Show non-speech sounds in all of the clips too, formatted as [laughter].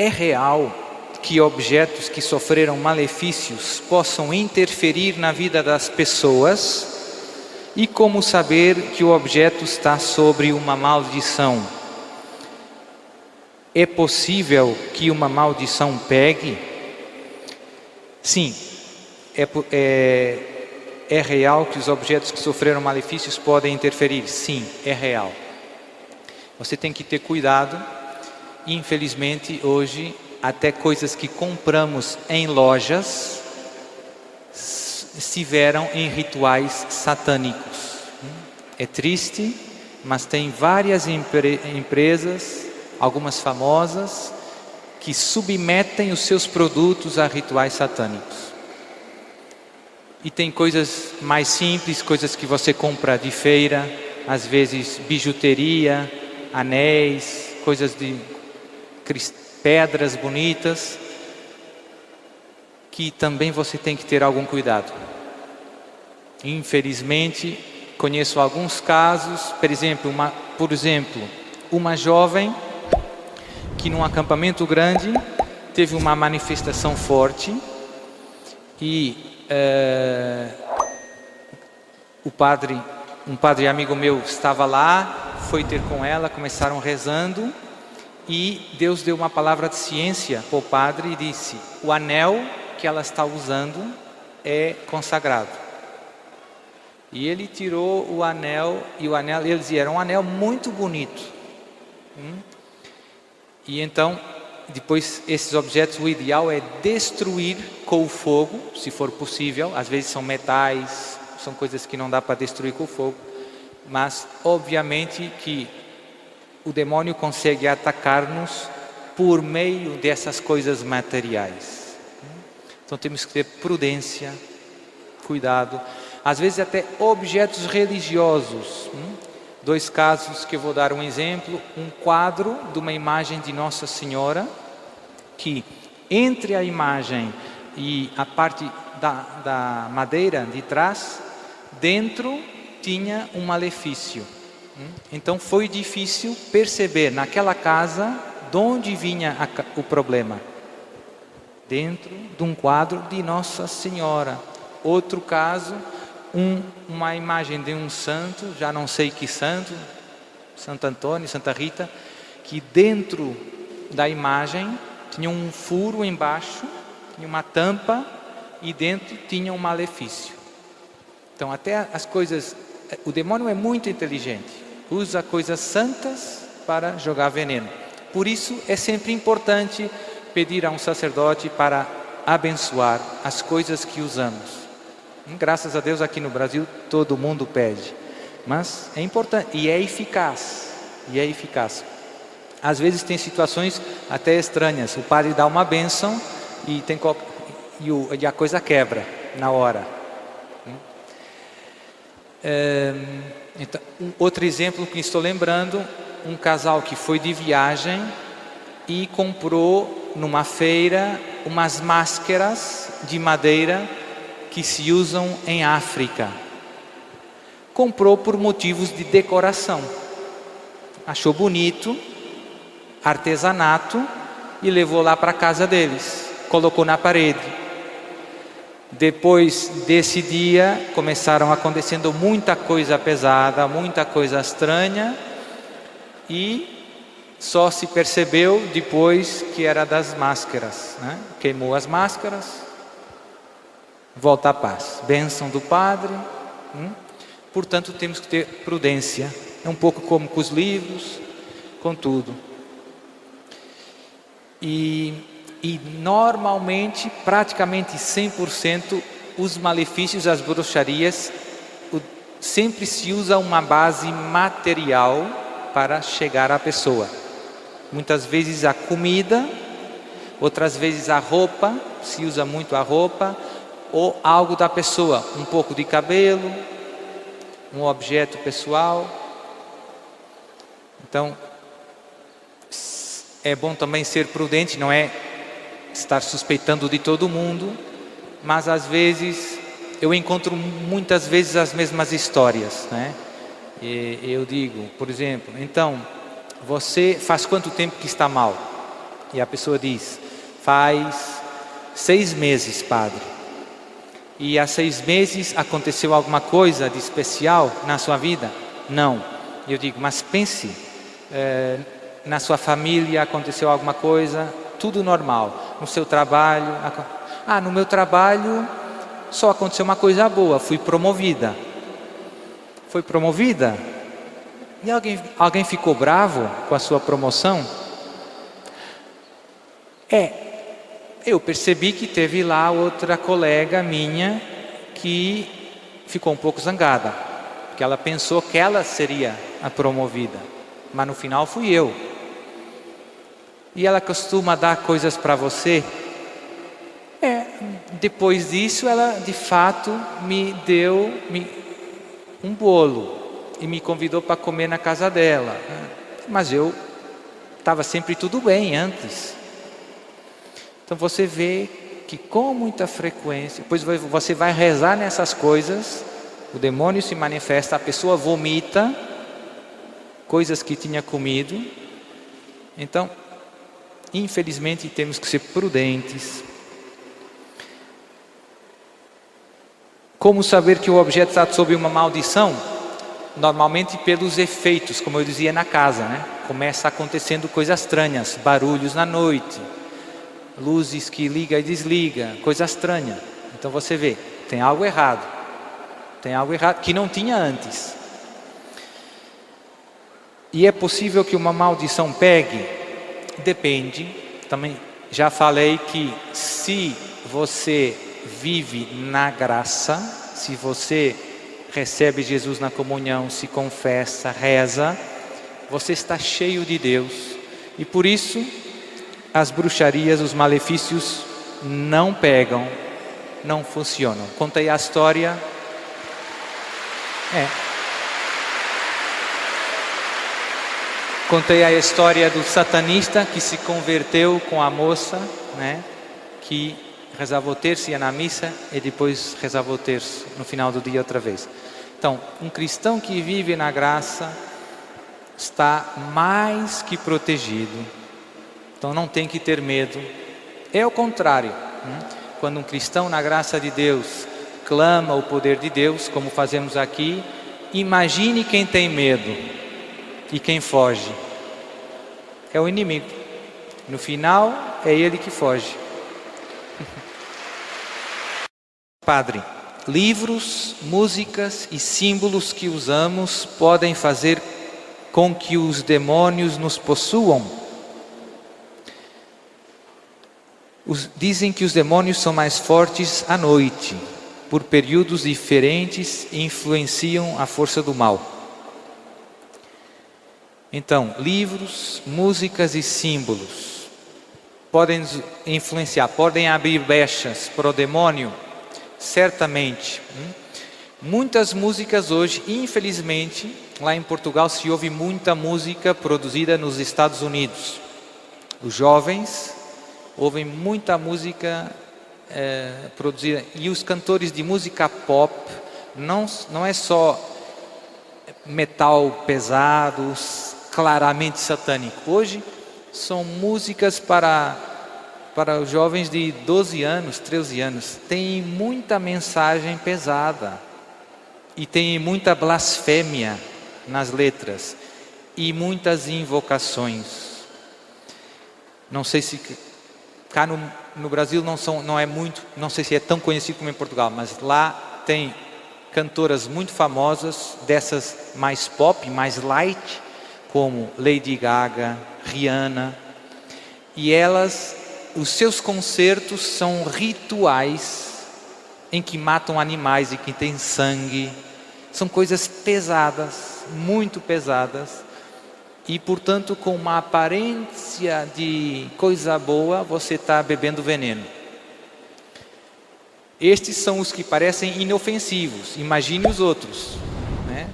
É real que objetos que sofreram malefícios possam interferir na vida das pessoas? E como saber que o objeto está sobre uma maldição? É possível que uma maldição pegue? Sim, é, é, é real que os objetos que sofreram malefícios podem interferir? Sim, é real. Você tem que ter cuidado. Infelizmente, hoje, até coisas que compramos em lojas estiveram em rituais satânicos. É triste, mas tem várias empre empresas, algumas famosas, que submetem os seus produtos a rituais satânicos. E tem coisas mais simples, coisas que você compra de feira, às vezes bijuteria, anéis, coisas de pedras bonitas, que também você tem que ter algum cuidado. Infelizmente, conheço alguns casos, por exemplo, uma, por exemplo, uma jovem que num acampamento grande teve uma manifestação forte e é, o padre, um padre amigo meu estava lá, foi ter com ela, começaram rezando e Deus deu uma palavra de ciência para o padre e disse: o anel que ela está usando é consagrado. E ele tirou o anel e o anel, ele dizia, era um anel muito bonito. Hum? E então, depois, esses objetos, o ideal é destruir com o fogo, se for possível. Às vezes são metais, são coisas que não dá para destruir com o fogo. Mas, obviamente, que o demônio consegue atacar-nos por meio dessas coisas materiais. Então temos que ter prudência, cuidado. Às vezes até objetos religiosos. Hum? Dois casos que eu vou dar um exemplo: um quadro de uma imagem de Nossa Senhora, que entre a imagem e a parte da, da madeira de trás, dentro tinha um malefício. Então foi difícil perceber naquela casa de onde vinha a, o problema. Dentro de um quadro de Nossa Senhora. Outro caso, um, uma imagem de um santo, já não sei que santo, Santo Antônio, Santa Rita, que dentro da imagem tinha um furo embaixo, tinha uma tampa e dentro tinha um malefício. Então, até as coisas. O demônio é muito inteligente, usa coisas santas para jogar veneno. Por isso, é sempre importante pedir a um sacerdote para abençoar as coisas que usamos. Graças a Deus aqui no Brasil todo mundo pede. Mas é importante e é eficaz. E é eficaz. Às vezes tem situações até estranhas. O padre dá uma bênção e, tem, e, o, e a coisa quebra na hora. É, então, um outro exemplo que estou lembrando, um casal que foi de viagem e comprou numa feira umas máscaras de madeira que se usam em África. Comprou por motivos de decoração. Achou bonito, artesanato e levou lá para a casa deles. Colocou na parede. Depois desse dia, começaram acontecendo muita coisa pesada, muita coisa estranha, e só se percebeu depois que era das máscaras. Né? Queimou as máscaras, volta à paz. Bênção do Padre. Hum? Portanto, temos que ter prudência. É um pouco como com os livros, com tudo. E, e normalmente, praticamente 100%, os malefícios, as bruxarias, sempre se usa uma base material para chegar à pessoa. Muitas vezes a comida, outras vezes a roupa, se usa muito a roupa, ou algo da pessoa, um pouco de cabelo, um objeto pessoal. Então, é bom também ser prudente, não é estar suspeitando de todo mundo, mas às vezes eu encontro muitas vezes as mesmas histórias, né? E eu digo, por exemplo, então, você faz quanto tempo que está mal? E a pessoa diz: faz seis meses, padre. E há seis meses aconteceu alguma coisa de especial na sua vida? Não. Eu digo, mas pense, eh, na sua família aconteceu alguma coisa? Tudo normal. No seu trabalho? Ah, no meu trabalho só aconteceu uma coisa boa, fui promovida. Foi promovida? E alguém, alguém ficou bravo com a sua promoção? É, eu percebi que teve lá outra colega minha que ficou um pouco zangada, porque ela pensou que ela seria a promovida, mas no final fui eu. E ela costuma dar coisas para você é, depois disso, ela de fato me deu me, um bolo e me convidou para comer na casa dela. Mas eu estava sempre tudo bem antes. Então você vê que com muita frequência, depois você vai rezar nessas coisas, o demônio se manifesta, a pessoa vomita coisas que tinha comido. Então, infelizmente, temos que ser prudentes Como saber que o objeto está sob uma maldição? Normalmente pelos efeitos, como eu dizia na casa, né? Começa acontecendo coisas estranhas, barulhos na noite, luzes que liga e desliga, coisa estranha. Então você vê, tem algo errado. Tem algo errado que não tinha antes. E é possível que uma maldição pegue? Depende. Também já falei que se você vive na graça, se você recebe Jesus na comunhão, se confessa, reza, você está cheio de Deus. E por isso as bruxarias, os malefícios não pegam, não funcionam. Contei a história. É. Contei a história do satanista que se converteu com a moça, né? Que rezava o terço, ia na missa e depois rezava o terço no final do dia outra vez. Então, um cristão que vive na graça está mais que protegido. Então não tem que ter medo. É o contrário. Hum? Quando um cristão na graça de Deus clama o poder de Deus, como fazemos aqui, imagine quem tem medo e quem foge. É o inimigo. No final, é ele que foge. [laughs] Padre, livros, músicas e símbolos que usamos podem fazer com que os demônios nos possuam? Os, dizem que os demônios são mais fortes à noite, por períodos diferentes e influenciam a força do mal. Então, livros, músicas e símbolos podem influenciar, podem abrir brechas para o demônio certamente. Hum? Muitas músicas hoje, infelizmente, lá em Portugal se ouve muita música produzida nos Estados Unidos. Os jovens ouvem muita música é, produzida e os cantores de música pop não não é só metal pesado, claramente satânico. Hoje são músicas para para os jovens de 12 anos, 13 anos, tem muita mensagem pesada e tem muita blasfêmia nas letras e muitas invocações. Não sei se cá no, no Brasil não são, não é muito, não sei se é tão conhecido como em Portugal, mas lá tem cantoras muito famosas dessas mais pop, mais light, como Lady Gaga, Rihanna, e elas os seus concertos são rituais em que matam animais e que tem sangue. São coisas pesadas, muito pesadas. E, portanto, com uma aparência de coisa boa, você está bebendo veneno. Estes são os que parecem inofensivos. Imagine os outros. Né?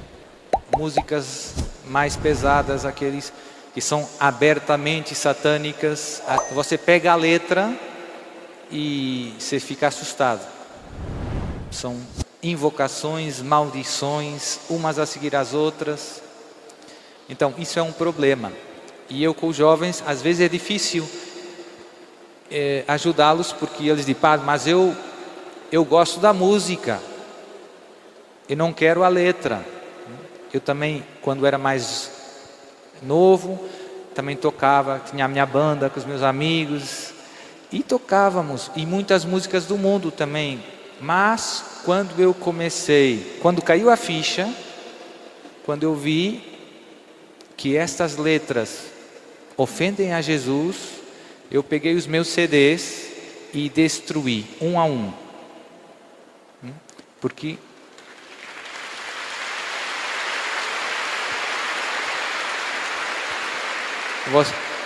Músicas mais pesadas, aqueles que são abertamente satânicas. Você pega a letra e você fica assustado. São invocações, maldições, umas a seguir as outras. Então, isso é um problema. E eu com os jovens, às vezes é difícil é, ajudá-los porque eles dizem, padre, mas eu, eu gosto da música, eu não quero a letra. Eu também, quando era mais novo, também tocava, tinha a minha banda com os meus amigos e tocávamos, e muitas músicas do mundo também. Mas quando eu comecei, quando caiu a ficha, quando eu vi que estas letras ofendem a Jesus, eu peguei os meus CDs e destruí um a um. Hum? Porque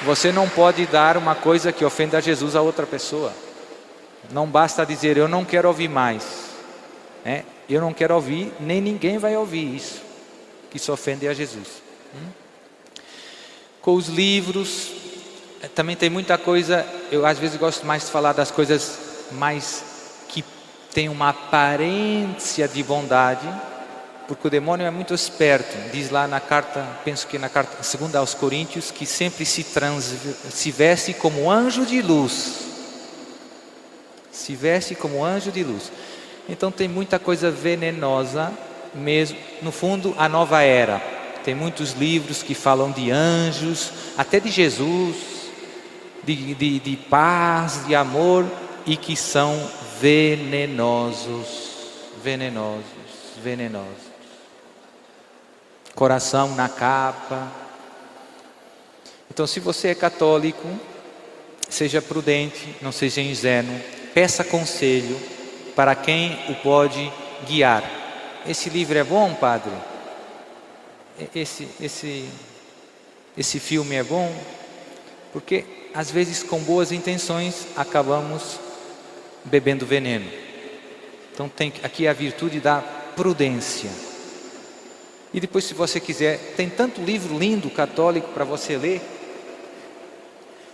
você não pode dar uma coisa que ofenda a Jesus a outra pessoa. Não basta dizer eu não quero ouvir mais. É, eu não quero ouvir, nem ninguém vai ouvir isso que se ofende a Jesus. Hum? Com os livros, é, também tem muita coisa. Eu às vezes gosto mais de falar das coisas mais que tem uma aparência de bondade, porque o demônio é muito esperto. Diz lá na carta, penso que na carta segunda aos Coríntios, que sempre se, trans, se veste como anjo de luz. Se veste como anjo de luz. Então tem muita coisa venenosa mesmo. No fundo, a nova era. Tem muitos livros que falam de anjos, até de Jesus, de, de, de paz, de amor, e que são venenosos. Venenosos, venenosos coração na capa. Então, se você é católico, seja prudente, não seja ingênuo, peça conselho para quem o pode guiar. Esse livro é bom, padre? Esse, esse, esse filme é bom? Porque às vezes, com boas intenções, acabamos bebendo veneno. Então, tem aqui a virtude da prudência. E depois, se você quiser, tem tanto livro lindo católico para você ler.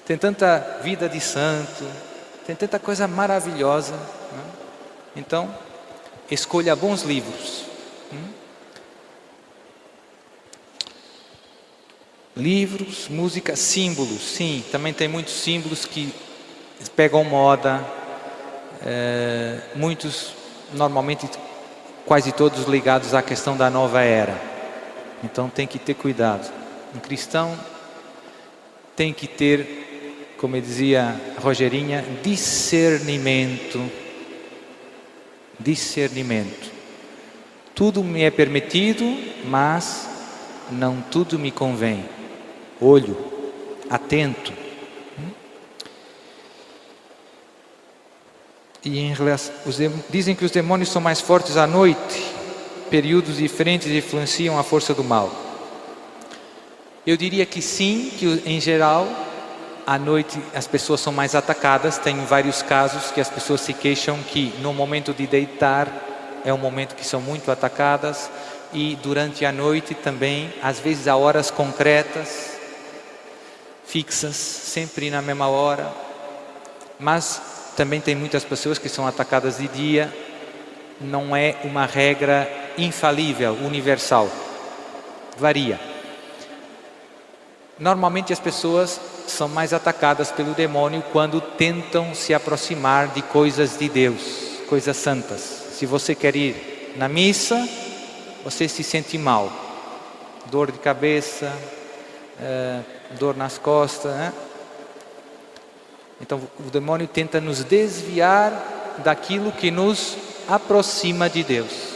Tem tanta vida de santo, tem tanta coisa maravilhosa. Né? Então, escolha bons livros. Hum? Livros, música, símbolos. Sim, também tem muitos símbolos que pegam moda. É, muitos normalmente quase todos ligados à questão da nova era. Então tem que ter cuidado. Um cristão tem que ter, como dizia Rogerinha, discernimento. Discernimento. Tudo me é permitido, mas não tudo me convém. Olho, atento. E em relação, dizem que os demônios são mais fortes à noite, períodos diferentes influenciam a força do mal. Eu diria que sim, que em geral, à noite as pessoas são mais atacadas. Tem vários casos que as pessoas se queixam que no momento de deitar é um momento que são muito atacadas e durante a noite também, às vezes a horas concretas, fixas, sempre na mesma hora. Mas também tem muitas pessoas que são atacadas de dia, não é uma regra infalível, universal. Varia. Normalmente as pessoas são mais atacadas pelo demônio quando tentam se aproximar de coisas de Deus, coisas santas. Se você quer ir na missa, você se sente mal, dor de cabeça, eh, dor nas costas, né? Então o demônio tenta nos desviar daquilo que nos aproxima de Deus.